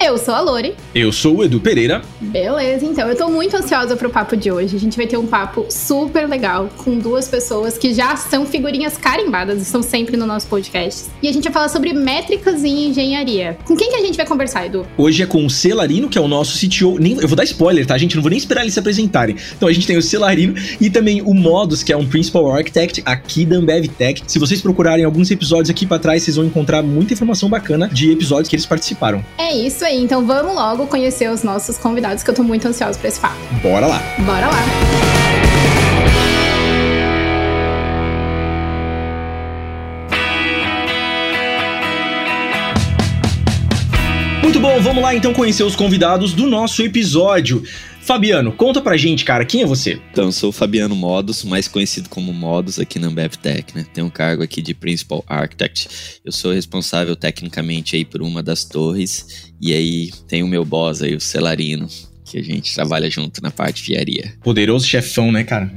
Eu sou a Lori. Eu sou o Edu Pereira. Beleza, então eu tô muito ansiosa pro papo de hoje. A gente vai ter um papo super legal com duas pessoas que já são figurinhas carimbadas e estão sempre no nosso podcast. E a gente vai falar sobre métricas em engenharia. Com quem que a gente vai conversar, Edu? Hoje é com o Celarino, que é o nosso CTO. Nem, eu vou dar spoiler, tá, gente? Não vou nem esperar eles se apresentarem. Então a gente tem o Celarino e também o Modus, que é um Principal Architect aqui da Ambev Tech. Se vocês procurarem alguns episódios aqui para trás, vocês vão encontrar muita informação bacana de episódios que eles participaram. É isso aí, então vamos logo conhecer os nossos convidados, que eu tô muito ansiosa pra esse papo. Bora lá! Bora lá! Muito bom, vamos lá então conhecer os convidados do nosso episódio. Fabiano, conta pra gente, cara, quem é você? Então, eu sou o Fabiano Modus, mais conhecido como Modus aqui na BevTech, né? Tenho um cargo aqui de Principal Architect. Eu sou responsável tecnicamente aí por uma das torres. E aí tem o meu boss aí, o Celarino, que a gente trabalha junto na parte de fiaria. Poderoso chefão, né, cara?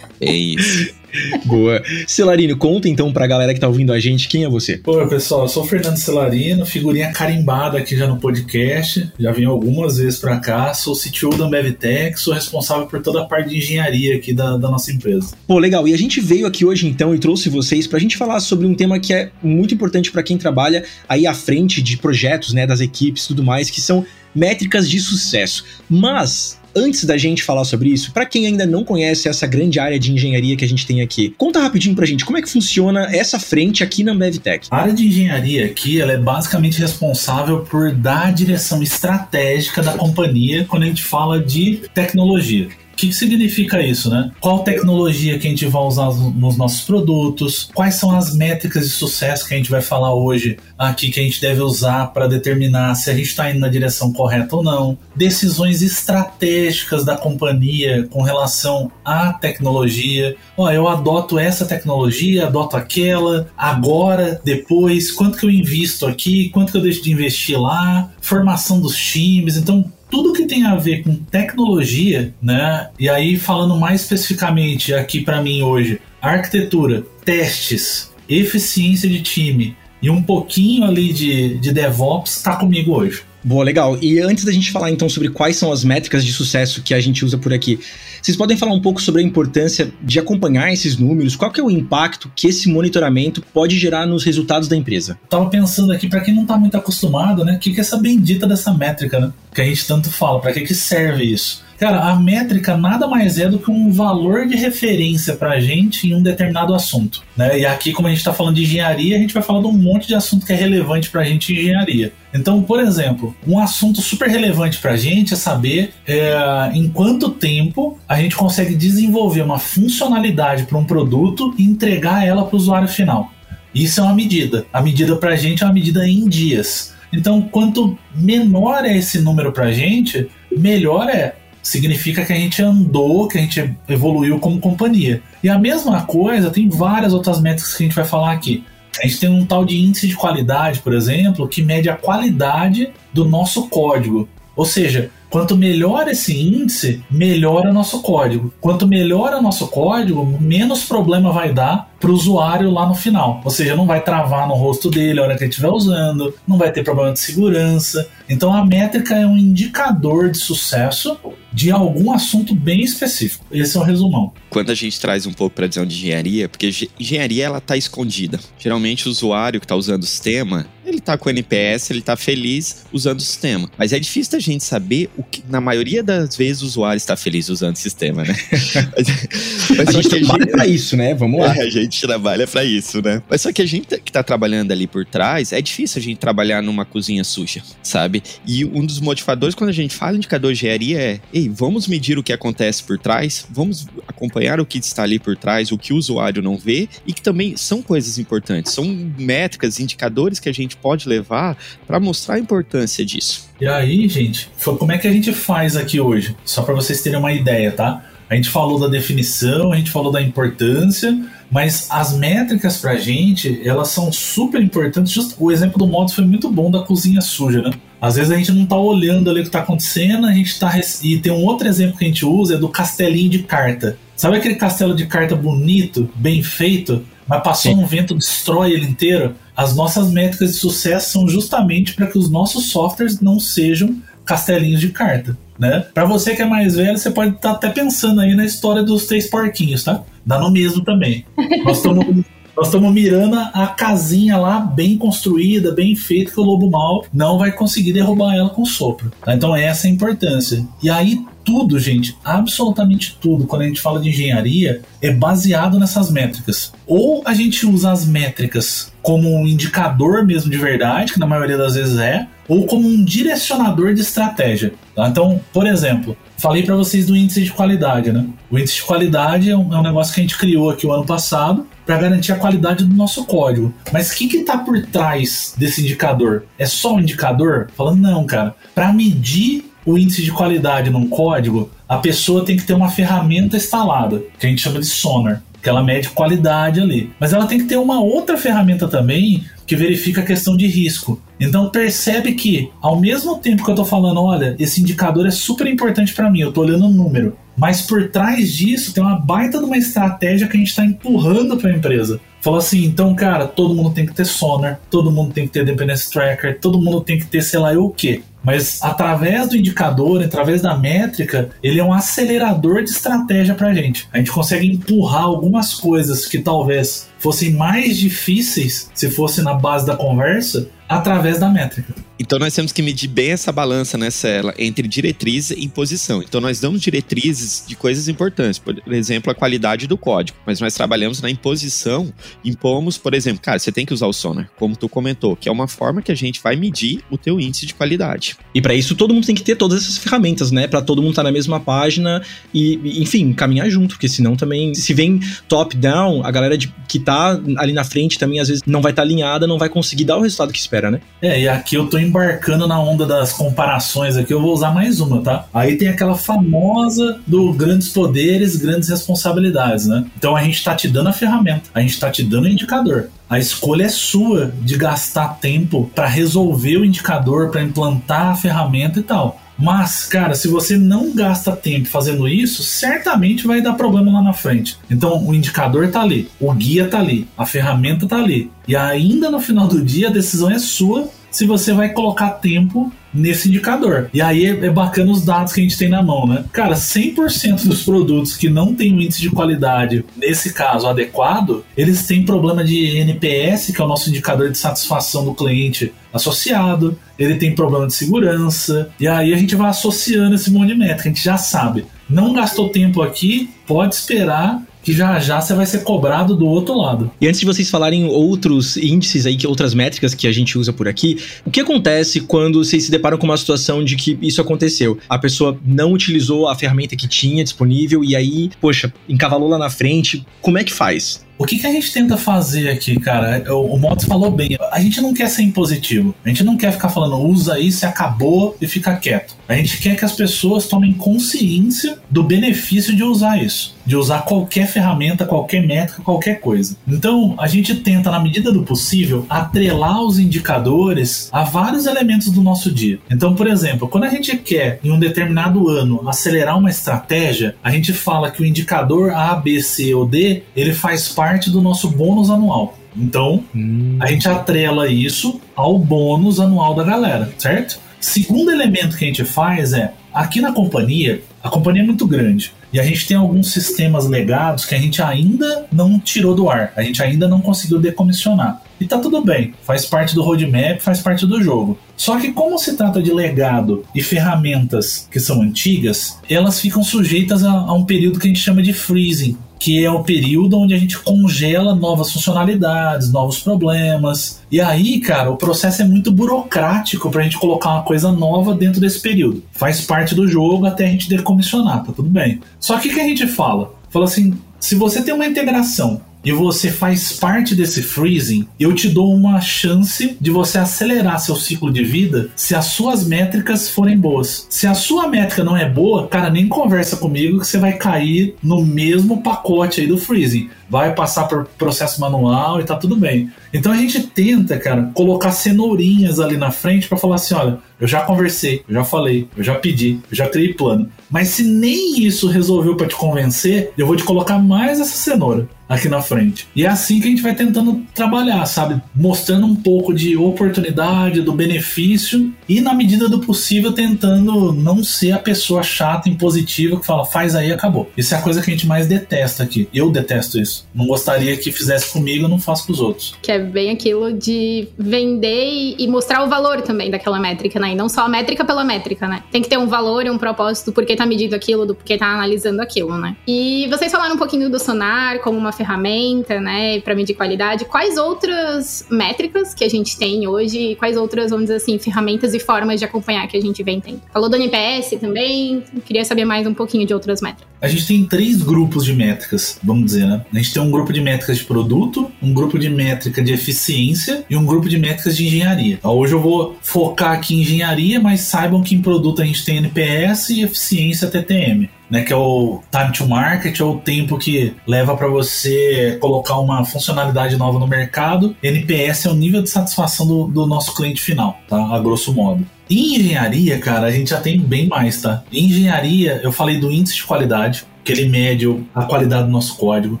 É isso. Boa. Celarino, conta então pra galera que tá ouvindo a gente quem é você. Oi, pessoal, eu sou o Fernando Celarino, figurinha carimbada aqui já no podcast. Já vim algumas vezes pra cá, sou CTO da Ambevtech, sou responsável por toda a parte de engenharia aqui da, da nossa empresa. Pô, legal. E a gente veio aqui hoje então e trouxe vocês pra gente falar sobre um tema que é muito importante para quem trabalha aí à frente de projetos, né, das equipes e tudo mais, que são métricas de sucesso. Mas antes da gente falar sobre isso, para quem ainda não conhece essa grande área de engenharia que a gente tem aqui, conta rapidinho pra gente como é que funciona essa frente aqui na BevTech. A área de engenharia aqui, ela é basicamente responsável por dar a direção estratégica da companhia quando a gente fala de tecnologia. O que, significa isso, né? Qual tecnologia que a gente vai usar nos nossos produtos? Quais são as métricas de sucesso que a gente vai falar hoje aqui que a gente deve usar para determinar se a gente está indo na direção correta ou não? Decisões estratégicas da companhia com relação à tecnologia. Ó, eu adoto essa tecnologia, adoto aquela, agora, depois, quanto que eu invisto aqui, quanto que eu deixo de investir lá, formação dos times. Então, tudo que tem a ver com tecnologia, né? E aí falando mais especificamente aqui para mim hoje, arquitetura, testes, eficiência de time e um pouquinho ali de, de DevOps está comigo hoje. Boa, legal. E antes da gente falar então sobre quais são as métricas de sucesso que a gente usa por aqui, vocês podem falar um pouco sobre a importância de acompanhar esses números? Qual que é o impacto que esse monitoramento pode gerar nos resultados da empresa? Tava pensando aqui, para quem não está muito acostumado, né? O que, que é essa bendita dessa métrica, né? Que a gente tanto fala, para que, que serve isso? Cara, a métrica nada mais é do que um valor de referência para a gente em um determinado assunto. Né? E aqui, como a gente está falando de engenharia, a gente vai falar de um monte de assunto que é relevante para a gente em engenharia. Então, por exemplo, um assunto super relevante para a gente é saber é, em quanto tempo a gente consegue desenvolver uma funcionalidade para um produto e entregar ela para o usuário final. Isso é uma medida. A medida para a gente é uma medida em dias. Então, quanto menor é esse número para a gente, melhor é significa que a gente andou, que a gente evoluiu como companhia. E a mesma coisa tem várias outras métricas que a gente vai falar aqui. A gente tem um tal de índice de qualidade, por exemplo, que mede a qualidade do nosso código. Ou seja, quanto melhor esse índice, melhor o nosso código. Quanto melhor o nosso código, menos problema vai dar para o usuário lá no final. Ou seja, não vai travar no rosto dele a hora que ele estiver usando, não vai ter problema de segurança. Então a métrica é um indicador de sucesso de algum assunto bem específico. Esse é o resumão. Quando a gente traz um pouco para a visão de engenharia, porque engenharia ela está escondida. Geralmente o usuário que está usando o sistema, ele está com o NPS, ele está feliz usando o sistema. Mas é difícil da gente saber o que, na maioria das vezes, o usuário está feliz usando o sistema, né? mas, a gente trabalha para isso, né? Vamos lá. É, a gente trabalha para isso, né? Mas só que a gente que está trabalhando ali por trás, é difícil a gente trabalhar numa cozinha suja, sabe? E um dos motivadores quando a gente fala indicador de engenharia é, ei, vamos medir o que acontece por trás, vamos acompanhar o que está ali por trás, o que o usuário não vê e que também são coisas importantes, são métricas, indicadores que a gente pode levar para mostrar a importância disso. E aí, gente, como é que a gente faz aqui hoje? Só para vocês terem uma ideia, tá? A gente falou da definição, a gente falou da importância, mas as métricas pra gente, elas são super importantes. Just, o exemplo do modo foi muito bom da cozinha suja, né? Às vezes a gente não tá olhando ali o que tá acontecendo, a gente tá. E tem um outro exemplo que a gente usa, é do castelinho de carta. Sabe aquele castelo de carta bonito, bem feito? mas passou Sim. um vento, destrói ele inteiro. As nossas métricas de sucesso são justamente para que os nossos softwares não sejam castelinhos de carta. Né? Para você que é mais velho, você pode estar tá até pensando aí na história dos três porquinhos, tá? Dá no mesmo também. Nós estamos nós estamos mirando a casinha lá bem construída, bem feita, que o lobo mal não vai conseguir derrubar ela com sopro. Tá? Então essa é a importância. E aí tudo, gente, absolutamente tudo, quando a gente fala de engenharia, é baseado nessas métricas. Ou a gente usa as métricas como um indicador mesmo de verdade, que na maioria das vezes é, ou como um direcionador de estratégia. Tá? Então, por exemplo, falei para vocês do índice de qualidade, né? O índice de qualidade é um, é um negócio que a gente criou aqui o ano passado para garantir a qualidade do nosso código. Mas o que está por trás desse indicador? É só um indicador? Falando, não, cara. Para medir o índice de qualidade num código, a pessoa tem que ter uma ferramenta instalada, que a gente chama de sonar, que ela mede qualidade ali. Mas ela tem que ter uma outra ferramenta também que verifica a questão de risco. Então percebe que, ao mesmo tempo que eu estou falando, olha, esse indicador é super importante para mim, eu estou olhando o número, mas por trás disso tem uma baita de uma estratégia que a gente está empurrando para a empresa. Falou assim, então, cara, todo mundo tem que ter sonar, todo mundo tem que ter dependency tracker, todo mundo tem que ter sei lá eu o quê. Mas através do indicador, através da métrica, ele é um acelerador de estratégia para a gente. A gente consegue empurrar algumas coisas que talvez fossem mais difíceis se fosse na base da conversa através da métrica. Então nós temos que medir bem essa balança, né, Cela, entre diretriz e imposição. Então nós damos diretrizes de coisas importantes, por exemplo, a qualidade do código, mas nós trabalhamos na imposição, impomos, por exemplo, cara, você tem que usar o Sonar, como tu comentou, que é uma forma que a gente vai medir o teu índice de qualidade. E para isso todo mundo tem que ter todas essas ferramentas, né, para todo mundo estar tá na mesma página e, enfim, caminhar junto, porque senão também se vem top down, a galera de, que tá ali na frente também às vezes não vai estar tá alinhada, não vai conseguir dar o resultado que espera, né? É, e aqui eu tô embarcando na onda das comparações aqui, eu vou usar mais uma, tá? Aí tem aquela famosa do grandes poderes, grandes responsabilidades, né? Então a gente tá te dando a ferramenta, a gente tá te dando o indicador. A escolha é sua de gastar tempo para resolver o indicador, para implantar a ferramenta e tal. Mas, cara, se você não gasta tempo fazendo isso, certamente vai dar problema lá na frente. Então, o indicador tá ali, o guia tá ali, a ferramenta tá ali. E ainda no final do dia, a decisão é sua se você vai colocar tempo nesse indicador. E aí é, é, bacana os dados que a gente tem na mão, né? Cara, 100% dos produtos que não tem um índice de qualidade, nesse caso adequado, eles têm problema de NPS, que é o nosso indicador de satisfação do cliente associado, ele tem problema de segurança, e aí a gente vai associando esse monte de métrica, a gente já sabe. Não gastou tempo aqui, pode esperar que já já você vai ser cobrado do outro lado. E antes de vocês falarem outros índices aí, que outras métricas que a gente usa por aqui, o que acontece quando vocês se deparam com uma situação de que isso aconteceu? A pessoa não utilizou a ferramenta que tinha disponível e aí, poxa, encavalou lá na frente. Como é que faz? O que, que a gente tenta fazer aqui, cara? O, o Motos falou bem. A gente não quer ser impositivo. A gente não quer ficar falando usa isso, acabou e fica quieto. A gente quer que as pessoas tomem consciência do benefício de usar isso. De usar qualquer ferramenta, qualquer métrica, qualquer coisa. Então, a gente tenta, na medida do possível, atrelar os indicadores a vários elementos do nosso dia. Então, por exemplo, quando a gente quer, em um determinado ano, acelerar uma estratégia, a gente fala que o indicador A, B, C ou D, ele faz parte parte do nosso bônus anual. Então, hum. a gente atrela isso ao bônus anual da galera, certo? Segundo elemento que a gente faz é, aqui na companhia, a companhia é muito grande. E a gente tem alguns sistemas legados que a gente ainda não tirou do ar, a gente ainda não conseguiu decomissionar. E tá tudo bem, faz parte do roadmap, faz parte do jogo. Só que, como se trata de legado e ferramentas que são antigas, elas ficam sujeitas a, a um período que a gente chama de freezing, que é o período onde a gente congela novas funcionalidades, novos problemas. E aí, cara, o processo é muito burocrático para a gente colocar uma coisa nova dentro desse período. Faz parte do jogo até a gente decomissionar, tá tudo bem. Só que o que a gente fala? Fala assim, se você tem uma integração e você faz parte desse freezing, eu te dou uma chance de você acelerar seu ciclo de vida se as suas métricas forem boas. Se a sua métrica não é boa, cara, nem conversa comigo que você vai cair no mesmo pacote aí do freezing vai passar por processo manual e tá tudo bem. Então a gente tenta, cara, colocar cenourinhas ali na frente para falar assim: olha, eu já conversei, eu já falei, eu já pedi, eu já criei plano. Mas se nem isso resolveu para te convencer, eu vou te colocar mais essa cenoura aqui na frente. E é assim que a gente vai tentando trabalhar, sabe? Mostrando um pouco de oportunidade, do benefício e, na medida do possível, tentando não ser a pessoa chata, impositiva que fala, faz aí acabou. Isso é a coisa que a gente mais detesta aqui. Eu detesto isso. Não gostaria que fizesse comigo, eu não faço com os outros. Que é bem aquilo de vender e mostrar o valor também daquela métrica, né? E não só a métrica pela métrica, né? Tem que ter um valor e um propósito do porquê tá medindo aquilo, do porquê tá analisando aquilo, né? E vocês falaram um pouquinho do Sonar como uma ferramenta, né, para medir qualidade. Quais outras métricas que a gente tem hoje e quais outras, vamos dizer assim, ferramentas e formas de acompanhar que a gente vem tendo? Falou do NPS também, queria saber mais um pouquinho de outras métricas. A gente tem três grupos de métricas, vamos dizer, né? A gente tem um grupo de métricas de produto, um grupo de métrica de eficiência e um grupo de métricas de engenharia. Então, hoje eu vou focar aqui em engenharia, mas saibam que em produto a gente tem NPS e eficiência TTM né, que é o time to market, ou o tempo que leva para você colocar uma funcionalidade nova no mercado. NPS é o nível de satisfação do, do nosso cliente final, tá? A grosso modo. Em engenharia, cara, a gente já tem bem mais, tá? Em engenharia, eu falei do índice de qualidade, que ele mede a qualidade do nosso código.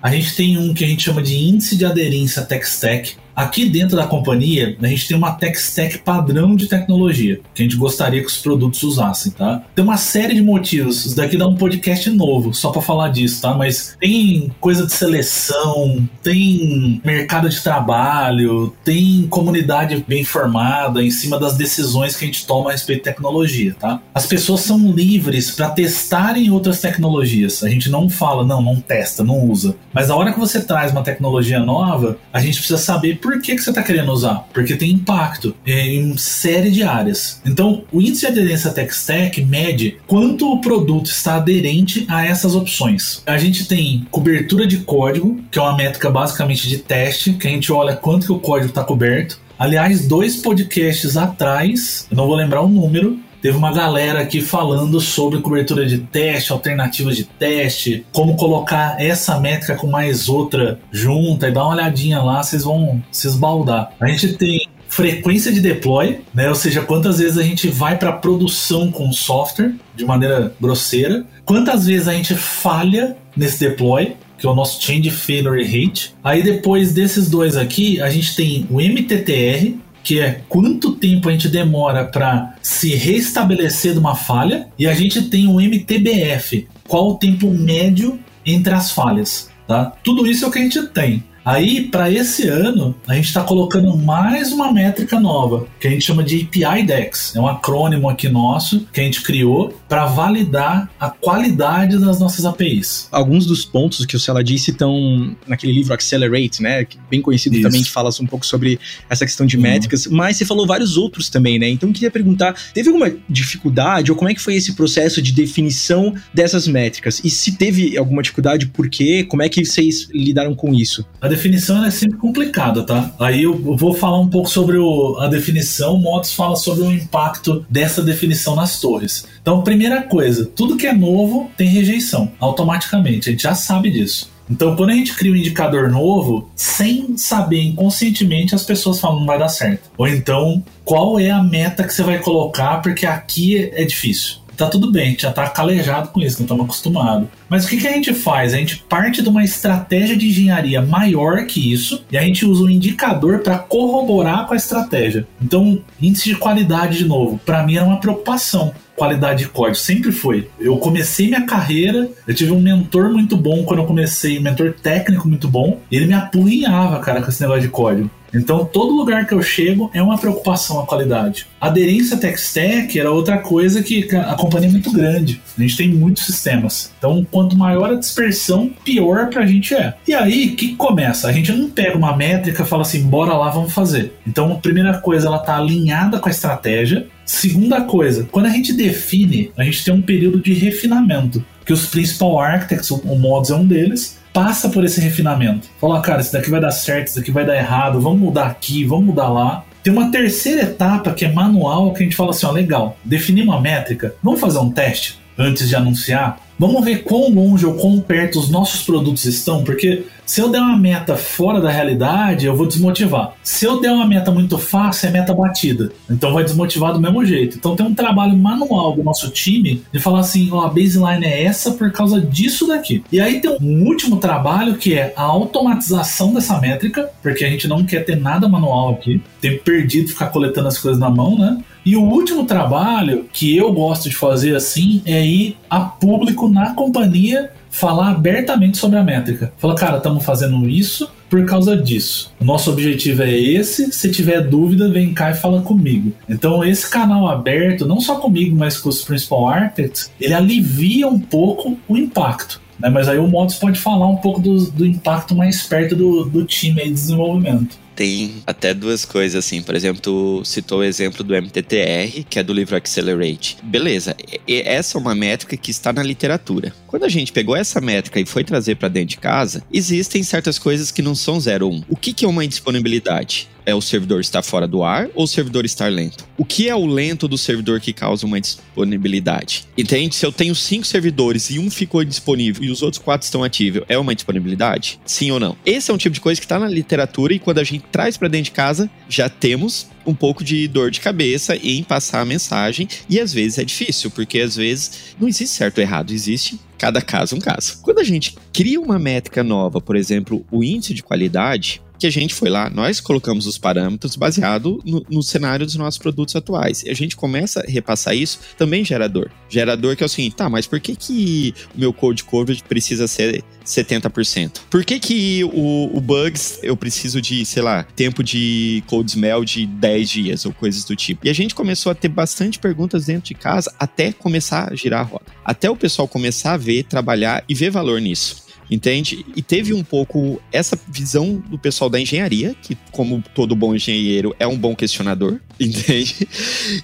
A gente tem um que a gente chama de índice de aderência tech stack, Aqui dentro da companhia, a gente tem uma tech stack padrão de tecnologia que a gente gostaria que os produtos usassem, tá? Tem uma série de motivos. Isso daqui dá um podcast novo só para falar disso, tá? Mas tem coisa de seleção, tem mercado de trabalho, tem comunidade bem formada em cima das decisões que a gente toma a respeito de tecnologia, tá? As pessoas são livres para testarem outras tecnologias. A gente não fala, não, não testa, não usa. Mas na hora que você traz uma tecnologia nova, a gente precisa saber por que, que você está querendo usar? Porque tem impacto em série de áreas. Então, o índice de aderência Tech Stack mede quanto o produto está aderente a essas opções. A gente tem cobertura de código, que é uma métrica basicamente de teste, que a gente olha quanto que o código está coberto. Aliás, dois podcasts atrás, eu não vou lembrar o número, Teve uma galera aqui falando sobre cobertura de teste, alternativas de teste, como colocar essa métrica com mais outra junta e dá uma olhadinha lá, vocês vão se esbaldar. A gente tem frequência de deploy, né? Ou seja, quantas vezes a gente vai para produção com software de maneira grosseira, quantas vezes a gente falha nesse deploy, que é o nosso Change Failure Rate. Aí depois desses dois aqui, a gente tem o MTTR, que é quanto tempo a gente demora para se restabelecer de uma falha, e a gente tem o MTBF, qual o tempo médio entre as falhas. Tá? Tudo isso é o que a gente tem. Aí, para esse ano, a gente está colocando mais uma métrica nova, que a gente chama de API DEX. É um acrônimo aqui nosso que a gente criou para validar a qualidade das nossas APIs. Alguns dos pontos que o Sela disse estão naquele livro Accelerate, né? Bem conhecido Isso. também, que fala um pouco sobre essa questão de uhum. métricas, mas você falou vários outros também, né? Então eu queria perguntar: teve alguma dificuldade ou como é que foi esse processo de definição dessas métricas? E se teve alguma dificuldade, por quê? Como é que vocês lidaram com isso? A definição é sempre complicada, tá? Aí eu vou falar um pouco sobre o, a definição, o fala sobre o impacto dessa definição nas torres. Então, primeira coisa, tudo que é novo tem rejeição, automaticamente, a gente já sabe disso. Então, quando a gente cria um indicador novo, sem saber inconscientemente, as pessoas falam não vai dar certo. Ou então, qual é a meta que você vai colocar, porque aqui é difícil tá tudo bem, a gente já tá calejado com isso, não estamos acostumados. Mas o que, que a gente faz? A gente parte de uma estratégia de engenharia maior que isso e a gente usa um indicador para corroborar com a estratégia. Então, índice de qualidade, de novo, para mim era uma preocupação qualidade de código, sempre foi. Eu comecei minha carreira, eu tive um mentor muito bom quando eu comecei, um mentor técnico muito bom, ele me apurrinhava, cara, com esse negócio de código. Então, todo lugar que eu chego é uma preocupação a qualidade. Aderência Tech Stack era outra coisa que a companhia é muito grande. A gente tem muitos sistemas. Então, quanto maior a dispersão, pior pra gente é. E aí, o que começa? A gente não pega uma métrica e fala assim, bora lá, vamos fazer. Então, a primeira coisa, ela tá alinhada com a estratégia. Segunda coisa, quando a gente define, a gente tem um período de refinamento, que os principal architects, o Mods é um deles, passa por esse refinamento. Fala, cara, isso daqui vai dar certo, isso daqui vai dar errado, vamos mudar aqui, vamos mudar lá. Tem uma terceira etapa que é manual, que a gente fala assim, ó, legal, definir uma métrica, vamos fazer um teste antes de anunciar? Vamos ver quão longe ou quão perto os nossos produtos estão, porque Se eu der uma meta fora da realidade, eu vou desmotivar. Se eu der uma meta muito fácil, é meta batida. Então vai desmotivar do mesmo jeito. Então tem um trabalho manual do nosso time de falar assim: ó, a baseline é essa por causa disso daqui. E aí tem um último trabalho que é a automatização dessa métrica, porque a gente não quer ter nada manual aqui. Tem perdido ficar coletando as coisas na mão, né? E o último trabalho que eu gosto de fazer assim é ir a público na companhia falar abertamente sobre a métrica. Falar, cara, estamos fazendo isso por causa disso. Nosso objetivo é esse. Se tiver dúvida, vem cá e fala comigo. Então, esse canal aberto, não só comigo, mas com os principal architects, ele alivia um pouco o impacto. Né? Mas aí o Modus pode falar um pouco do, do impacto mais perto do, do time de desenvolvimento tem até duas coisas, assim. Por exemplo, citou o exemplo do MTTR, que é do livro Accelerate. Beleza, essa é uma métrica que está na literatura. Quando a gente pegou essa métrica e foi trazer para dentro de casa, existem certas coisas que não são 0 1. O que, que é uma indisponibilidade? É o servidor estar fora do ar ou o servidor estar lento? O que é o lento do servidor que causa uma disponibilidade? Entende? Se eu tenho cinco servidores e um ficou disponível e os outros quatro estão ativos, é uma disponibilidade? Sim ou não? Esse é um tipo de coisa que está na literatura e quando a gente traz para dentro de casa, já temos um pouco de dor de cabeça em passar a mensagem e às vezes é difícil, porque às vezes não existe certo ou errado, existe cada caso um caso. Quando a gente cria uma métrica nova, por exemplo, o índice de qualidade, que a gente foi lá, nós colocamos os parâmetros baseado no, no, cenário dos nossos produtos atuais. E a gente começa a repassar isso também gerador. Gerador que é o seguinte, tá, mas por que que o meu code coverage precisa ser 70%? Por que que o, o bugs eu preciso de, sei lá, tempo de code smell de 10 dias ou coisas do tipo? E a gente começou a ter bastante perguntas dentro de casa até começar a girar a roda. Até o pessoal começar a ver, trabalhar e ver valor nisso entende? E teve um pouco essa visão do pessoal da engenharia, que, como todo bom engenheiro, é um bom questionador, entende?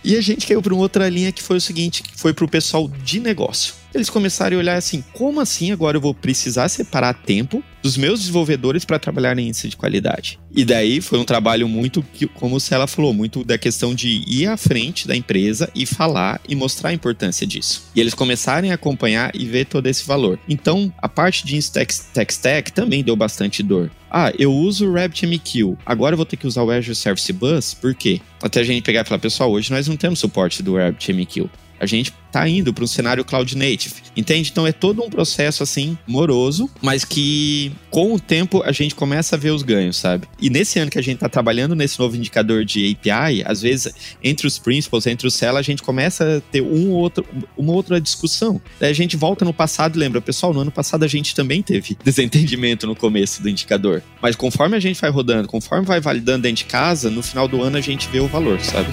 E a gente caiu para uma outra linha que foi o seguinte: foi para o pessoal de negócio eles começaram a olhar assim: como assim agora eu vou precisar separar tempo dos meus desenvolvedores para trabalhar em índice de qualidade? E daí foi um trabalho muito, como o ela falou, muito da questão de ir à frente da empresa e falar e mostrar a importância disso. E eles começarem a acompanhar e ver todo esse valor. Então, a parte de Tech Stack também deu bastante dor. Ah, eu uso o RabbitMQ, agora eu vou ter que usar o Azure Service Bus, por quê? Até a gente pegar e falar, pessoal, hoje nós não temos suporte do RabbitMQ a gente está indo para um cenário cloud native, entende? Então é todo um processo assim moroso, mas que com o tempo a gente começa a ver os ganhos, sabe? E nesse ano que a gente está trabalhando nesse novo indicador de API, às vezes entre os principals, entre os cell, a gente começa a ter um outro, uma outra discussão. Daí a gente volta no passado lembra, pessoal, no ano passado a gente também teve desentendimento no começo do indicador. Mas conforme a gente vai rodando, conforme vai validando dentro de casa, no final do ano a gente vê o valor, sabe?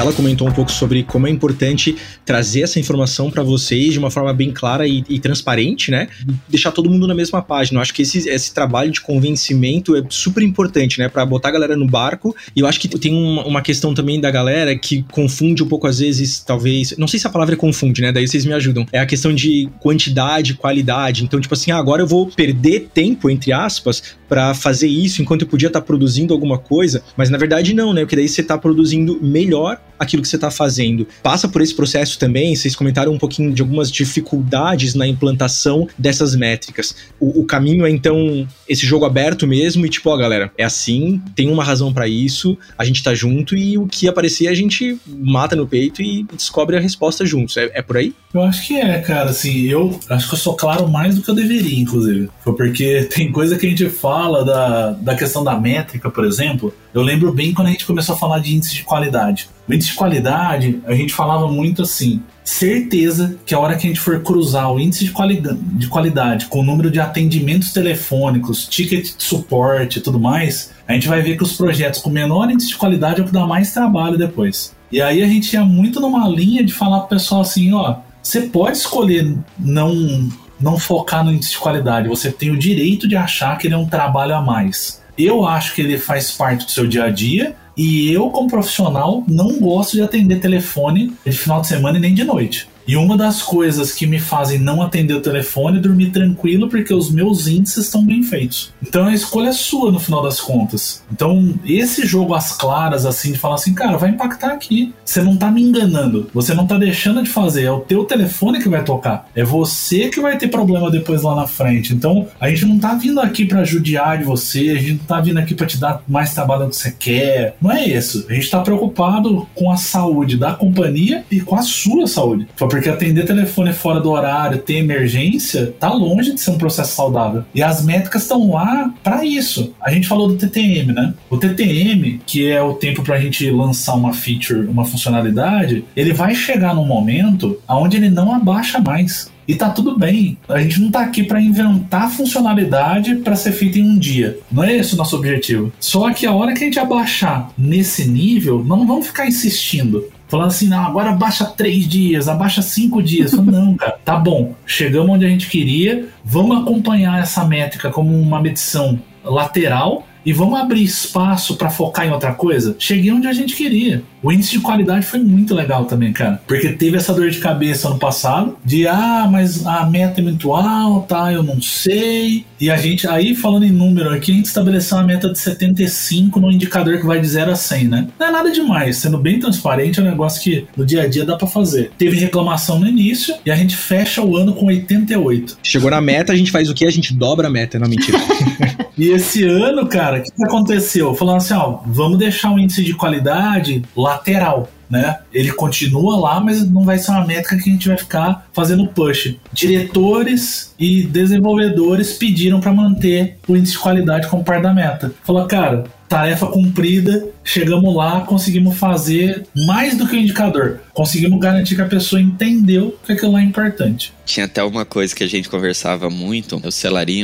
Ela comentou um pouco sobre como é importante trazer essa informação para vocês de uma forma bem clara e, e, transparente, né? Deixar todo mundo na mesma página. Eu acho que esse, esse trabalho de convencimento é super importante, né? Para botar a galera no barco. E eu acho que tem uma, uma, questão também da galera que confunde um pouco, às vezes, talvez. Não sei se a palavra é confunde, né? Daí vocês me ajudam. É a questão de quantidade, qualidade. Então, tipo assim, ah, agora eu vou perder tempo, entre aspas, para fazer isso enquanto eu podia estar tá produzindo alguma coisa. Mas na verdade, não, né? Porque daí você tá produzindo melhor aquilo que você está fazendo. Passa por esse processo também, vocês comentaram um pouquinho de algumas dificuldades na implantação dessas métricas. O, o caminho é então esse jogo aberto mesmo e tipo, ó, galera, é assim, tem uma razão para isso, a gente tá junto e o que aparecer a gente mata no peito e descobre a resposta juntos. É, é por aí? Eu acho que é, cara. Assim, eu acho que eu sou claro mais do que eu deveria, inclusive. Foi porque tem coisa que a gente fala da, da questão da métrica, por exemplo. Eu lembro bem quando a gente começou a falar de índice de qualidade. O índice de qualidade, a gente falava muito assim: certeza que a hora que a gente for cruzar o índice de, quali de qualidade com o número de atendimentos telefônicos, ticket de suporte e tudo mais, a gente vai ver que os projetos com menor índice de qualidade é o que dá mais trabalho depois. E aí a gente ia muito numa linha de falar pro pessoal assim, ó, você pode escolher não não focar no índice de qualidade, você tem o direito de achar que ele é um trabalho a mais. Eu acho que ele faz parte do seu dia a dia, e eu, como profissional, não gosto de atender telefone de final de semana e nem de noite. E uma das coisas que me fazem não atender o telefone é dormir tranquilo porque os meus índices estão bem feitos. Então a escolha é sua no final das contas. Então esse jogo às claras, assim, de falar assim, cara, vai impactar aqui. Você não tá me enganando. Você não tá deixando de fazer. É o teu telefone que vai tocar. É você que vai ter problema depois lá na frente. Então a gente não tá vindo aqui para judiar de você. A gente não tá vindo aqui para te dar mais trabalho do que você quer. Não é isso. A gente tá preocupado com a saúde da companhia e com a sua saúde. Porque atender telefone fora do horário, ter emergência, tá longe de ser um processo saudável. E as métricas estão lá para isso. A gente falou do TTM, né? O TTM, que é o tempo para a gente lançar uma feature, uma funcionalidade, ele vai chegar num momento onde ele não abaixa mais. E tá tudo bem. A gente não tá aqui para inventar funcionalidade para ser feita em um dia. Não é esse o nosso objetivo. Só que a hora que a gente abaixar nesse nível, não vamos ficar insistindo falando assim, não, agora abaixa três dias, abaixa cinco dias. Não, cara, tá bom, chegamos onde a gente queria, vamos acompanhar essa métrica como uma medição lateral e vamos abrir espaço para focar em outra coisa? Cheguei onde a gente queria. O índice de qualidade foi muito legal também, cara. Porque teve essa dor de cabeça ano passado, de ah, mas a meta é muito alta, eu não sei. E a gente, aí falando em número aqui, a gente estabeleceu uma meta de 75 no indicador que vai de 0 a 100, né? Não é nada demais, sendo bem transparente, é um negócio que no dia a dia dá para fazer. Teve reclamação no início e a gente fecha o ano com 88. Chegou na meta, a gente faz o quê? A gente dobra a meta, não mentira. e esse ano, cara, o que, que aconteceu? Falando assim, ó, vamos deixar o índice de qualidade lateral né? Ele continua lá, mas não vai ser uma métrica que a gente vai ficar fazendo push. Diretores e desenvolvedores pediram para manter o índice de qualidade como par da meta. Falou, cara, tarefa cumprida, chegamos lá, conseguimos fazer mais do que o indicador. Conseguimos garantir que a pessoa entendeu que aquilo lá é importante. Tinha até uma coisa que a gente conversava muito,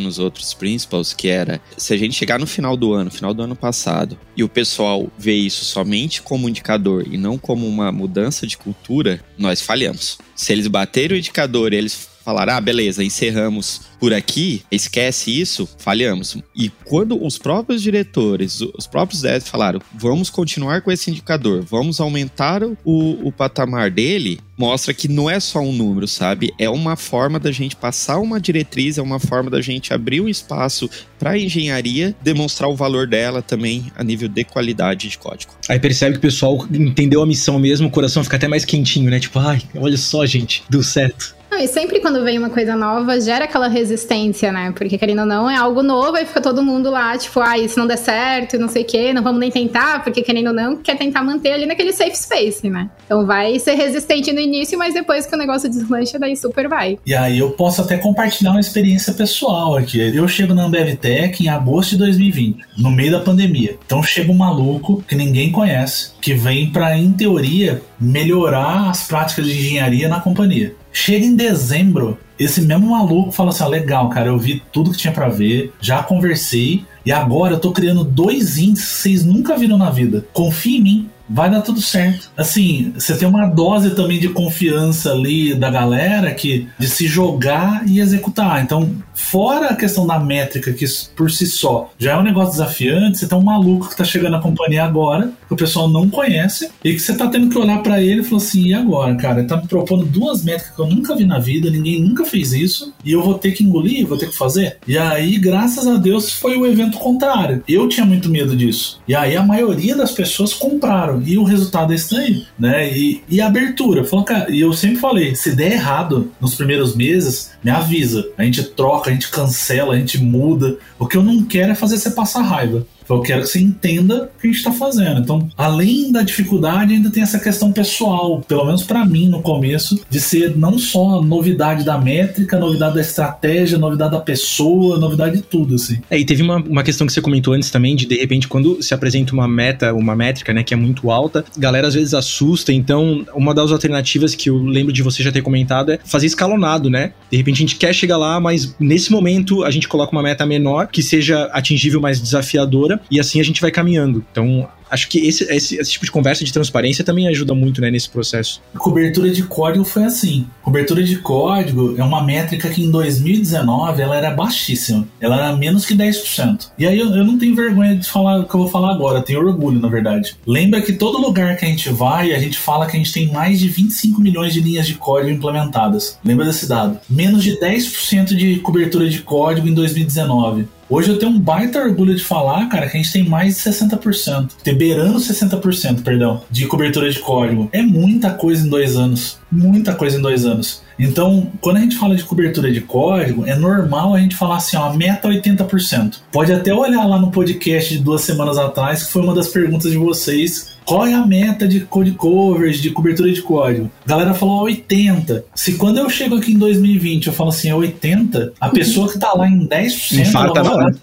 os outros principals, que era se a gente chegar no final do ano, final do ano passado, e o pessoal vê isso somente como indicador e não como uma mudança de cultura, nós falhamos. Se eles baterem o indicador eles falar, ah, beleza, encerramos por aqui, esquece isso, falhamos. E quando os próprios diretores, os próprios devs falaram, vamos continuar com esse indicador, vamos aumentar o, o patamar dele, mostra que não é só um número, sabe? É uma forma da gente passar uma diretriz, é uma forma da gente abrir um espaço para a engenharia, demonstrar o valor dela também a nível de qualidade de código. Aí percebe que o pessoal entendeu a missão mesmo, o coração fica até mais quentinho, né? Tipo, ai, olha só, gente, deu certo. Não, e sempre quando vem uma coisa nova, gera aquela resistência, né? Porque querendo ou não, é algo novo e fica todo mundo lá, tipo, ah, isso não der certo, não sei o quê, não vamos nem tentar, porque querendo ou não, quer tentar manter ali naquele safe space, né? Então vai ser resistente no início, mas depois que o negócio deslancha, daí super vai. E aí eu posso até compartilhar uma experiência pessoal aqui. Eu chego na Ambev Tech em agosto de 2020, no meio da pandemia. Então chega um maluco que ninguém conhece, que vem para, em teoria, melhorar as práticas de engenharia na companhia. Chega em dezembro, esse mesmo maluco fala assim: ah, legal, cara, eu vi tudo que tinha para ver, já conversei, e agora eu tô criando dois índices que vocês nunca viram na vida. Confia em mim vai dar tudo certo. Assim, você tem uma dose também de confiança ali da galera que de se jogar e executar. Então, fora a questão da métrica que por si só já é um negócio desafiante, você tem um maluco que tá chegando na companhia agora, que o pessoal não conhece e que você tá tendo que olhar para ele e falar assim: "E agora, cara? Ele tá me propondo duas métricas que eu nunca vi na vida, ninguém nunca fez isso, e eu vou ter que engolir, vou ter que fazer". E aí, graças a Deus, foi o evento contrário. Eu tinha muito medo disso. E aí a maioria das pessoas compraram e o resultado é estranho, né? E, e a abertura, falou, cara, e eu sempre falei, se der errado nos primeiros meses, me avisa. A gente troca, a gente cancela, a gente muda. O que eu não quero é fazer você passar raiva. Eu quero que você entenda o que a gente está fazendo. Então, além da dificuldade, ainda tem essa questão pessoal, pelo menos para mim no começo, de ser não só novidade da métrica, novidade da estratégia, novidade da pessoa, novidade de tudo, assim. É, e teve uma, uma questão que você comentou antes também, de de repente, quando se apresenta uma meta, uma métrica, né, que é muito alta, galera às vezes assusta. Então, uma das alternativas que eu lembro de você já ter comentado é fazer escalonado, né? De repente a gente quer chegar lá, mas nesse momento a gente coloca uma meta menor, que seja atingível, mais desafiadora, e assim a gente vai caminhando. Então, Acho que esse, esse, esse tipo de conversa de transparência também ajuda muito né, nesse processo. Cobertura de código foi assim. Cobertura de código é uma métrica que em 2019 ela era baixíssima. Ela era menos que 10%. E aí eu, eu não tenho vergonha de falar o que eu vou falar agora, tenho orgulho, na verdade. Lembra que todo lugar que a gente vai, a gente fala que a gente tem mais de 25 milhões de linhas de código implementadas. Lembra desse dado? Menos de 10% de cobertura de código em 2019. Hoje eu tenho um baita orgulho de falar, cara, que a gente tem mais de 60%. Ter beirando 60%, perdão, de cobertura de código. É muita coisa em dois anos. Muita coisa em dois anos. Então, quando a gente fala de cobertura de código, é normal a gente falar assim, ó, meta 80%. Pode até olhar lá no podcast de duas semanas atrás, que foi uma das perguntas de vocês. Qual é a meta de code coverage, de cobertura de código? A galera falou 80. Se quando eu chego aqui em 2020 eu falo assim, é 80, a pessoa que tá lá em 10%. Infarta na hora.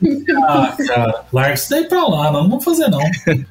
Ah, cara, larga isso daí pra lá, não, não vamos fazer não.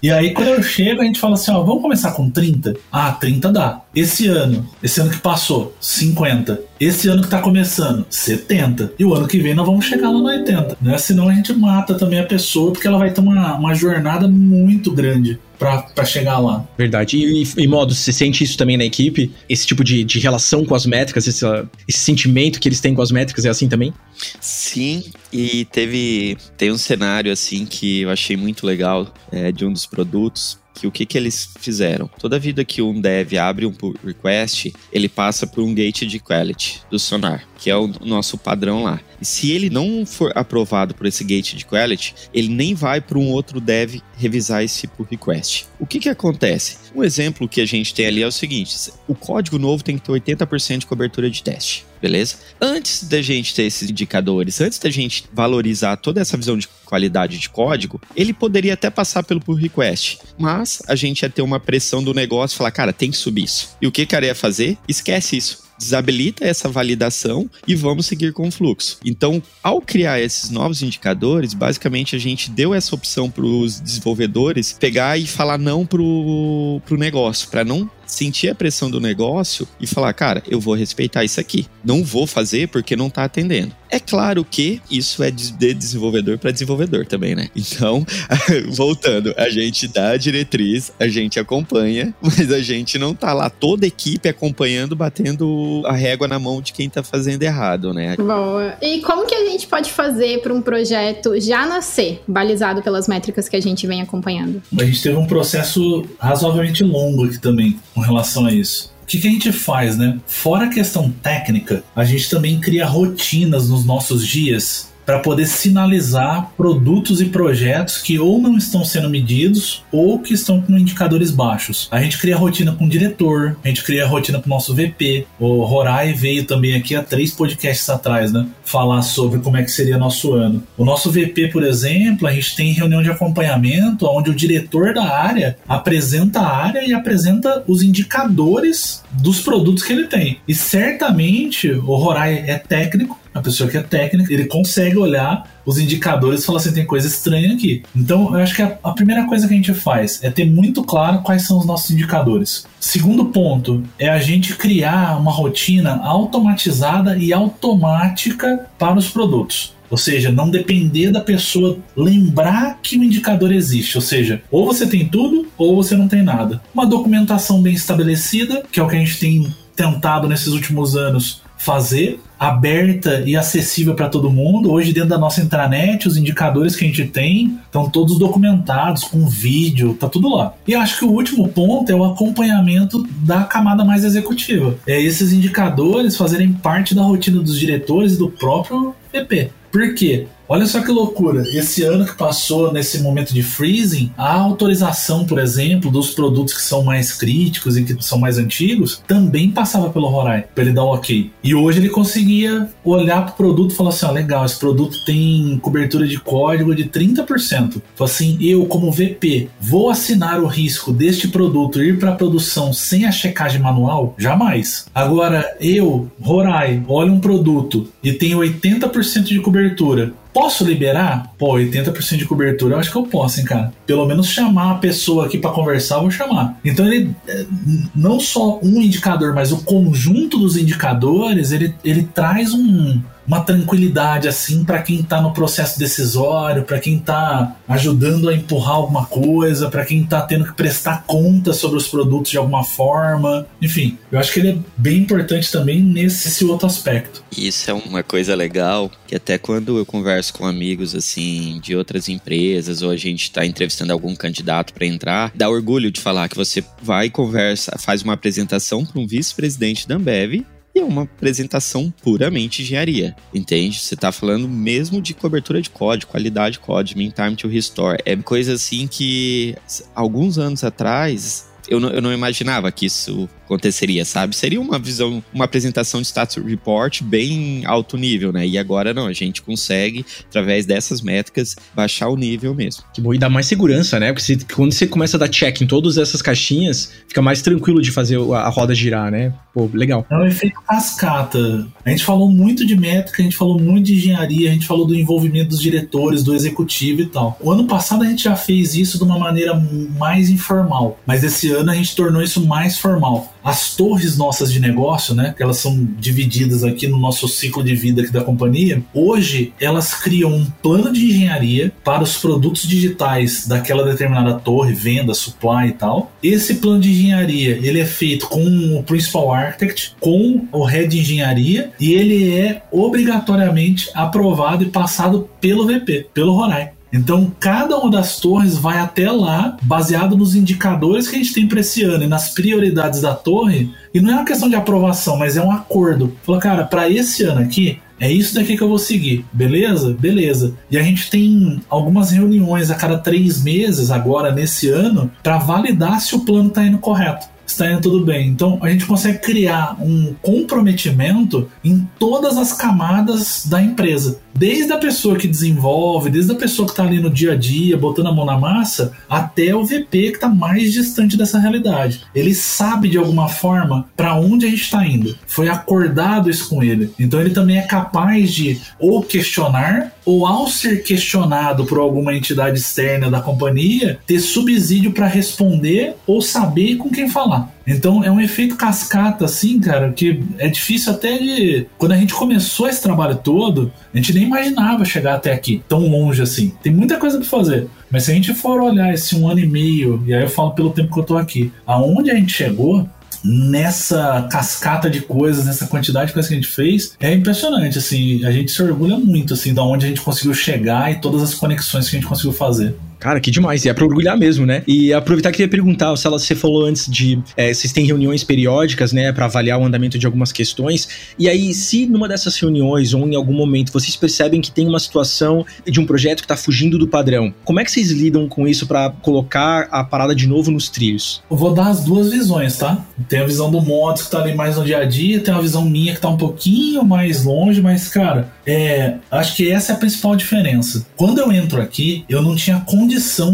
E aí, quando eu chego, a gente fala assim: ó, vamos começar com 30? Ah, 30 dá. Esse ano, esse ano que passou, 50. Esse ano que tá começando, 70. E o ano que vem nós vamos chegar lá no 80. Né? Senão a gente mata também a pessoa, porque ela vai ter uma, uma jornada muito grande para chegar lá. Verdade. E, e, modo, você sente isso também na equipe? Esse tipo de, de relação com as métricas, esse, esse sentimento que eles têm com as métricas é assim também? Sim, e teve tem um cenário assim que eu achei muito legal é, de um dos produtos que o que, que eles fizeram? Toda vida que um dev abre um pull request, ele passa por um gate de quality do Sonar, que é o nosso padrão lá. E se ele não for aprovado por esse gate de quality, ele nem vai para um outro dev revisar esse pull request. O que, que acontece? Um exemplo que a gente tem ali é o seguinte: o código novo tem que ter 80% de cobertura de teste beleza? Antes da gente ter esses indicadores, antes da gente valorizar toda essa visão de qualidade de código, ele poderia até passar pelo pull request, mas a gente ia ter uma pressão do negócio e falar, cara, tem que subir isso. E o que o cara ia fazer? Esquece isso desabilita essa validação e vamos seguir com o fluxo. Então, ao criar esses novos indicadores, basicamente a gente deu essa opção para os desenvolvedores pegar e falar não para o negócio, para não sentir a pressão do negócio e falar, cara, eu vou respeitar isso aqui. Não vou fazer porque não está atendendo. É claro que isso é de desenvolvedor para desenvolvedor também, né? Então, voltando, a gente dá a diretriz, a gente acompanha, mas a gente não tá lá toda a equipe acompanhando, batendo a régua na mão de quem tá fazendo errado, né? Boa. E como que a gente pode fazer para um projeto já nascer, balizado pelas métricas que a gente vem acompanhando? A gente teve um processo razoavelmente longo aqui também com relação a isso que, que a gente faz, né? Fora a questão técnica, a gente também cria rotinas nos nossos dias para poder sinalizar produtos e projetos que ou não estão sendo medidos ou que estão com indicadores baixos. A gente cria rotina com o diretor, a gente cria rotina com o nosso VP. O Rorai veio também aqui há três podcasts atrás, né? Falar sobre como é que seria nosso ano. O nosso VP, por exemplo, a gente tem reunião de acompanhamento onde o diretor da área apresenta a área e apresenta os indicadores dos produtos que ele tem. E certamente o Rorai é técnico, a pessoa que é técnica, ele consegue olhar os indicadores e falar assim, tem coisa estranha aqui. Então, eu acho que a, a, primeira coisa que a gente faz é ter muito claro quais são os nossos indicadores. Segundo ponto é a gente criar uma rotina automatizada e automática para os produtos. Ou seja, não depender da pessoa lembrar que o indicador existe. Ou seja, ou você tem tudo ou você não tem nada. Uma documentação bem estabelecida, que é o que a gente tem tentado nesses últimos anos fazer, aberta e acessível para todo mundo. Hoje, dentro da nossa intranet, os indicadores que a gente tem estão todos documentados, com vídeo, tá tudo lá. E acho que o último ponto é o acompanhamento da camada mais executiva. É esses indicadores fazerem parte da rotina dos diretores e do próprio VP. Por quê? Olha só que loucura. Esse ano que passou, nesse momento de freezing, a autorização, por exemplo, dos produtos que são mais críticos e que são mais antigos, também passava pelo Horai, para ele dar o ok. E hoje ele conseguia olhar para o produto e falar assim: ó, legal, esse produto tem cobertura de código de 30%. Falei assim, eu, como VP, vou assinar o risco deste produto ir para a produção sem a checagem manual? Jamais. Agora, eu, Horai, olho um produto e tem 80% de cobertura Posso liberar? Pô, 80% de cobertura, eu acho que eu posso, hein, cara. Pelo menos chamar a pessoa aqui para conversar, eu vou chamar. Então ele é, não só um indicador, mas o conjunto dos indicadores, ele, ele traz um, uma tranquilidade assim para quem tá no processo decisório, para quem tá ajudando a empurrar alguma coisa, para quem tá tendo que prestar conta sobre os produtos de alguma forma. Enfim, eu acho que ele é bem importante também nesse outro aspecto. Isso é uma coisa legal, que até quando eu converso com amigos assim de outras empresas ou a gente está entrevistando algum candidato para entrar, dá orgulho de falar que você vai conversa, faz uma apresentação para um vice-presidente da Ambev e é uma apresentação puramente engenharia, entende? Você está falando mesmo de cobertura de código, qualidade de código, mean time to restore. É coisa assim que alguns anos atrás eu não, eu não imaginava que isso aconteceria, sabe? Seria uma visão, uma apresentação de status report bem alto nível, né? E agora não, a gente consegue, através dessas métricas, baixar o nível mesmo. Que bom, e dá mais segurança, né? Porque você, quando você começa a dar check em todas essas caixinhas, fica mais tranquilo de fazer a, a roda girar, né? Pô, legal. É um efeito cascata. A gente falou muito de métrica, a gente falou muito de engenharia, a gente falou do envolvimento dos diretores, do executivo e tal. O ano passado a gente já fez isso de uma maneira mais informal, mas esse ano a gente tornou isso mais formal as torres nossas de negócio, né, que elas são divididas aqui no nosso ciclo de vida aqui da companhia, hoje elas criam um plano de engenharia para os produtos digitais daquela determinada torre, venda, supply e tal. Esse plano de engenharia, ele é feito com o principal architect, com o head de engenharia e ele é obrigatoriamente aprovado e passado pelo VP, pelo Rorai. Então, cada uma das torres vai até lá, baseado nos indicadores que a gente tem para esse ano e nas prioridades da torre. E não é uma questão de aprovação, mas é um acordo. Falou, cara, para esse ano aqui, é isso daqui que eu vou seguir, beleza? Beleza. E a gente tem algumas reuniões a cada três meses, agora nesse ano, para validar se o plano está indo correto está indo tudo bem. Então a gente consegue criar um comprometimento em todas as camadas da empresa. Desde a pessoa que desenvolve, desde a pessoa que está ali no dia a dia, botando a mão na massa, até o VP que está mais distante dessa realidade. Ele sabe de alguma forma para onde a gente está indo. Foi acordado isso com ele. Então ele também é capaz de ou questionar, ou ao ser questionado por alguma entidade externa da companhia, ter subsídio para responder ou saber com quem falar. Então é um efeito cascata, assim, cara, que é difícil até de. Quando a gente começou esse trabalho todo, a gente nem imaginava chegar até aqui, tão longe assim. Tem muita coisa para fazer. Mas se a gente for olhar esse um ano e meio, e aí eu falo pelo tempo que eu tô aqui, aonde a gente chegou, nessa cascata de coisas, nessa quantidade de coisas que a gente fez, é impressionante, assim, a gente se orgulha muito, assim, da onde a gente conseguiu chegar e todas as conexões que a gente conseguiu fazer. Cara, que demais. E é pra orgulhar mesmo, né? E aproveitar que queria perguntar, se você falou antes de. É, vocês têm reuniões periódicas, né? para avaliar o andamento de algumas questões. E aí, se numa dessas reuniões ou em algum momento vocês percebem que tem uma situação de um projeto que tá fugindo do padrão, como é que vocês lidam com isso para colocar a parada de novo nos trilhos? Eu vou dar as duas visões, tá? Tem a visão do Mods que tá ali mais no dia a dia, tem a visão minha que tá um pouquinho mais longe, mas, cara, é, acho que essa é a principal diferença. Quando eu entro aqui, eu não tinha condição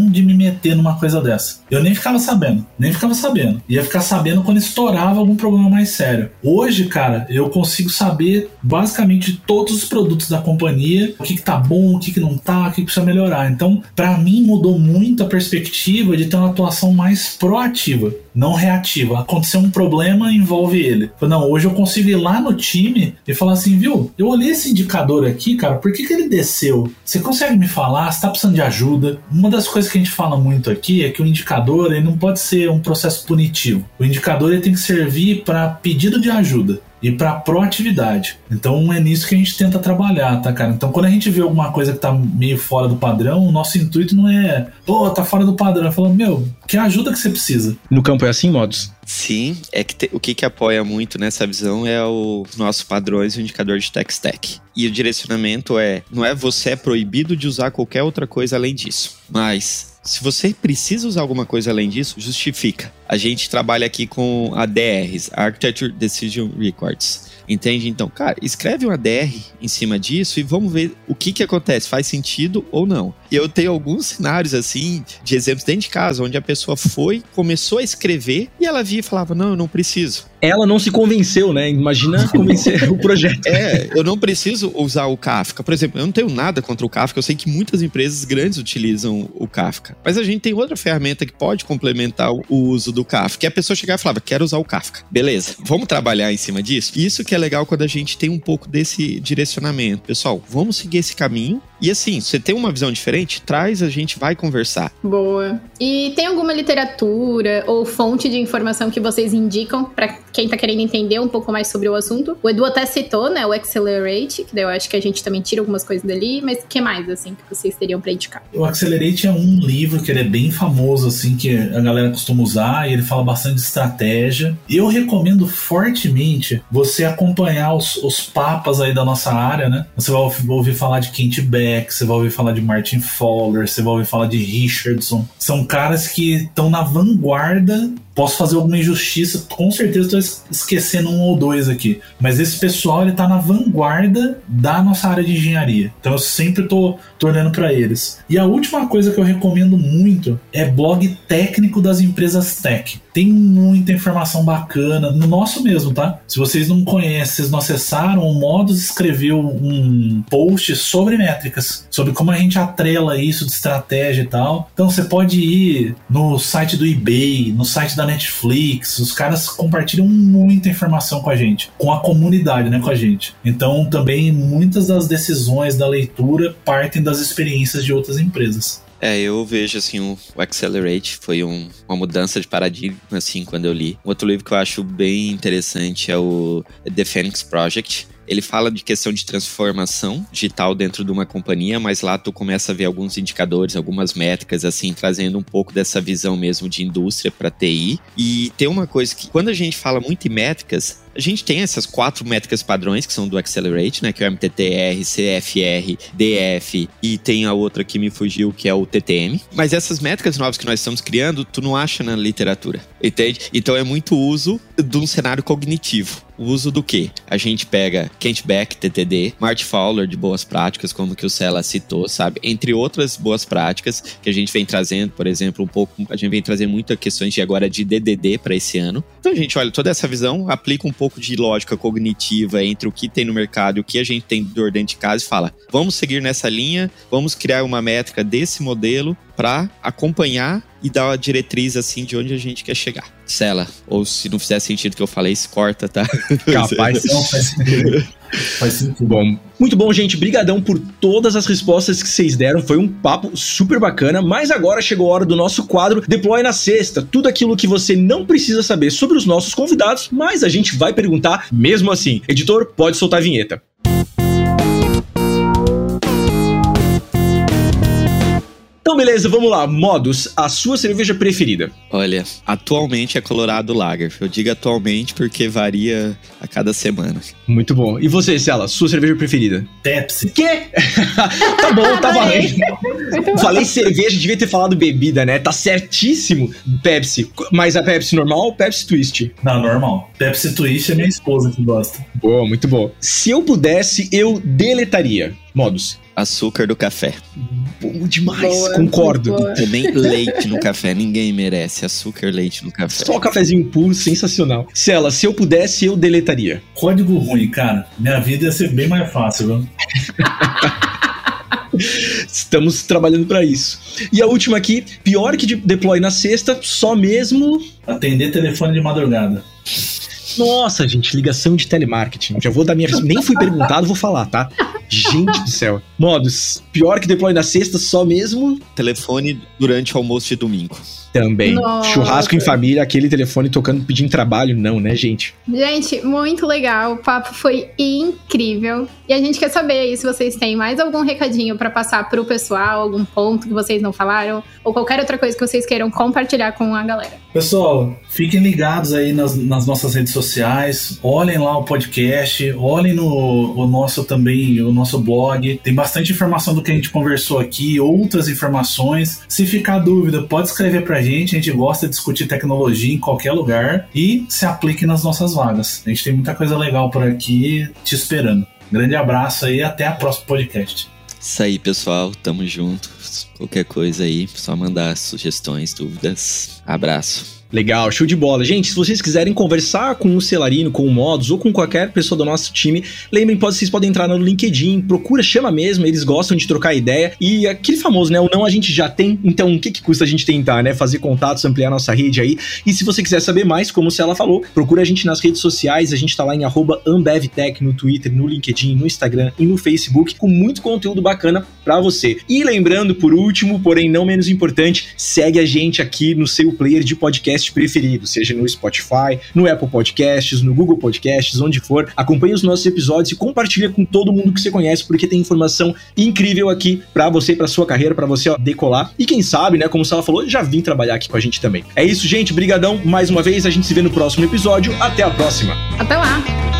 de me meter numa coisa dessa. Eu nem ficava sabendo, nem ficava sabendo. Ia ficar sabendo quando estourava algum problema mais sério. Hoje, cara, eu consigo saber basicamente todos os produtos da companhia, o que, que tá bom, o que, que não tá, o que precisa melhorar. Então, para mim, mudou muito a perspectiva de ter uma atuação mais proativa não reativa. Aconteceu um problema, envolve ele. Não, hoje eu consigo ir lá no time e falar assim, viu? Eu olhei esse indicador aqui, cara, por que, que ele desceu? Você consegue me falar? Você tá precisando de ajuda? Uma das coisas que a gente fala muito aqui é que o indicador ele não pode ser um processo punitivo. O indicador ele tem que servir para pedido de ajuda e para proatividade. Então é nisso que a gente tenta trabalhar, tá, cara? Então quando a gente vê alguma coisa que tá meio fora do padrão, o nosso intuito não é, pô, tá fora do padrão. É falando, meu, que ajuda que você precisa. No campo é assim, modos? Sim, é que te, o que, que apoia muito nessa visão é o nossos padrões e o indicador de tech stack. E o direcionamento é, não é você é proibido de usar qualquer outra coisa além disso, mas se você precisa usar alguma coisa além disso, justifica. A gente trabalha aqui com ADRs, Architecture Decision Records. Entende? Então, cara, escreve um ADR em cima disso e vamos ver o que que acontece, faz sentido ou não. E eu tenho alguns cenários assim, de exemplos dentro de casa, onde a pessoa foi, começou a escrever e ela via e falava: Não, eu não preciso. Ela não se convenceu, né? Imagina convencer o projeto. É, eu não preciso usar o Kafka. Por exemplo, eu não tenho nada contra o Kafka, eu sei que muitas empresas grandes utilizam o Kafka. Mas a gente tem outra ferramenta que pode complementar o uso do Kafka. Que a pessoa chegava e falava, quero usar o Kafka. Beleza, vamos trabalhar em cima disso? Isso que é legal quando a gente tem um pouco desse direcionamento. Pessoal, vamos seguir esse caminho. E assim, você tem uma visão diferente, traz, a gente vai conversar. Boa. E tem alguma literatura ou fonte de informação que vocês indicam para quem tá querendo entender um pouco mais sobre o assunto? O Edu até citou, né, o Accelerate, que daí eu acho que a gente também tira algumas coisas dali, mas o que mais, assim, que vocês teriam para indicar? O Accelerate é um livro que ele é bem famoso, assim, que a galera costuma usar, e ele fala bastante de estratégia. Eu recomendo fortemente você acompanhar os, os papas aí da nossa área, né? Você vai ouvir falar de Kent Beck, você vai ouvir falar de Martin Fowler, você vai ouvir falar de Richardson. São caras que estão na vanguarda Posso fazer alguma injustiça, com certeza estou esquecendo um ou dois aqui. Mas esse pessoal ele tá na vanguarda da nossa área de engenharia. Então eu sempre tô olhando para eles. E a última coisa que eu recomendo muito é blog técnico das empresas tech. Tem muita informação bacana, no nosso mesmo, tá? Se vocês não conhecem, vocês não acessaram, o Modus escreveu um post sobre métricas, sobre como a gente atrela isso de estratégia e tal. Então você pode ir no site do eBay, no site da Netflix, os caras compartilham muita informação com a gente, com a comunidade, né, com a gente. Então, também muitas das decisões da leitura partem das experiências de outras empresas. É, eu vejo assim o, Accelerate foi um, uma mudança de paradigma assim quando eu li. Outro livro que eu acho bem interessante é o The Phoenix Project ele fala de questão de transformação digital dentro de uma companhia, mas lá tu começa a ver alguns indicadores, algumas métricas, assim, trazendo um pouco dessa visão mesmo de indústria para TI. E tem uma coisa que, quando a gente fala muito em métricas, a gente tem essas quatro métricas padrões que são do Accelerate, né? Que é o MTTR, CFR, DF e tem a outra que me fugiu, que é o TTM. Mas essas métricas novas que nós estamos criando, tu não acha na literatura, entende? Então é muito uso de um cenário cognitivo. O uso do que? A gente pega Kent Beck, TTD, Mart Fowler de boas práticas, como que o Sela citou, sabe? Entre outras boas práticas que a gente vem trazendo, por exemplo, um pouco, a gente vem trazendo muitas questões de agora de DDD para esse ano. Então a gente olha toda essa visão, aplica um pouco de lógica cognitiva entre o que tem no mercado e o que a gente tem dor dentro de casa e fala: vamos seguir nessa linha, vamos criar uma métrica desse modelo para acompanhar e dar uma diretriz assim de onde a gente quer chegar. Sela, ou se não fizer sentido o que eu falei, se corta, tá? Capaz. não faz sentido. Faz sentido. Bom, muito bom, gente. Brigadão por todas as respostas que vocês deram. Foi um papo super bacana. Mas agora chegou a hora do nosso quadro Deploy na Sexta. Tudo aquilo que você não precisa saber sobre os nossos convidados, mas a gente vai perguntar mesmo assim. Editor, pode soltar a vinheta. Então, beleza, vamos lá. Modos, a sua cerveja preferida? Olha, atualmente é Colorado Lager. Eu digo atualmente porque varia a cada semana. Muito bom. E você, Cela, sua cerveja preferida? Pepsi. Quê? tá bom, tá valendo. Falei cerveja, devia ter falado bebida, né? Tá certíssimo. Pepsi. Mas a Pepsi normal ou Pepsi Twist? Não, normal. Pepsi Twist é minha esposa que gosta. Boa, muito bom. Se eu pudesse, eu deletaria. Modos açúcar do café. Bom demais, boa, concordo. Boa. E também leite no café, ninguém merece açúcar, leite no café. Só cafezinho puro, sensacional. Cela, se eu pudesse, eu deletaria. Código ruim, cara. Minha vida ia ser bem mais fácil, viu? Estamos trabalhando para isso. E a última aqui, pior que de deploy na sexta, só mesmo. Atender telefone de madrugada. Nossa, gente, ligação de telemarketing. Já vou dar minha. Nem fui perguntado, vou falar, tá? Gente do céu. Modos, pior que deploy na sexta, só mesmo. Telefone durante o almoço de domingo. Também. Nossa. Churrasco em família, aquele telefone tocando pedindo trabalho, não, né, gente? Gente, muito legal. O papo foi incrível. E a gente quer saber aí se vocês têm mais algum recadinho para passar pro pessoal, algum ponto que vocês não falaram, ou qualquer outra coisa que vocês queiram compartilhar com a galera. Pessoal, fiquem ligados aí nas, nas nossas redes sociais, olhem lá o podcast, olhem no o nosso também, o nosso blog. Tem bastante informação do que a gente conversou aqui, outras informações. Se ficar dúvida, pode escrever pra gente, a gente gosta de discutir tecnologia em qualquer lugar e se aplique nas nossas vagas. A gente tem muita coisa legal por aqui te esperando. Grande abraço aí até a próxima podcast. Isso aí, pessoal. Tamo junto. Qualquer coisa aí, só mandar sugestões, dúvidas. Abraço. Legal, show de bola. Gente, se vocês quiserem conversar com o Celarino, com o Modus ou com qualquer pessoa do nosso time, lembrem, vocês podem entrar no LinkedIn, procura, chama mesmo, eles gostam de trocar ideia. E aquele famoso, né? O não a gente já tem, então o que, que custa a gente tentar, né? Fazer contatos, ampliar nossa rede aí. E se você quiser saber mais, como se ela falou, procura a gente nas redes sociais, a gente tá lá em AmbevTech no Twitter, no LinkedIn, no Instagram e no Facebook, com muito conteúdo bacana para você. E lembrando, por último, porém não menos importante, segue a gente aqui no seu player de podcast preferido, seja no Spotify, no Apple Podcasts, no Google Podcasts, onde for. Acompanhe os nossos episódios e compartilha com todo mundo que você conhece, porque tem informação incrível aqui para você, para sua carreira, para você ó, decolar. E quem sabe, né, como o Sala falou, já vim trabalhar aqui com a gente também. É isso, gente. Brigadão mais uma vez. A gente se vê no próximo episódio. Até a próxima. Até lá.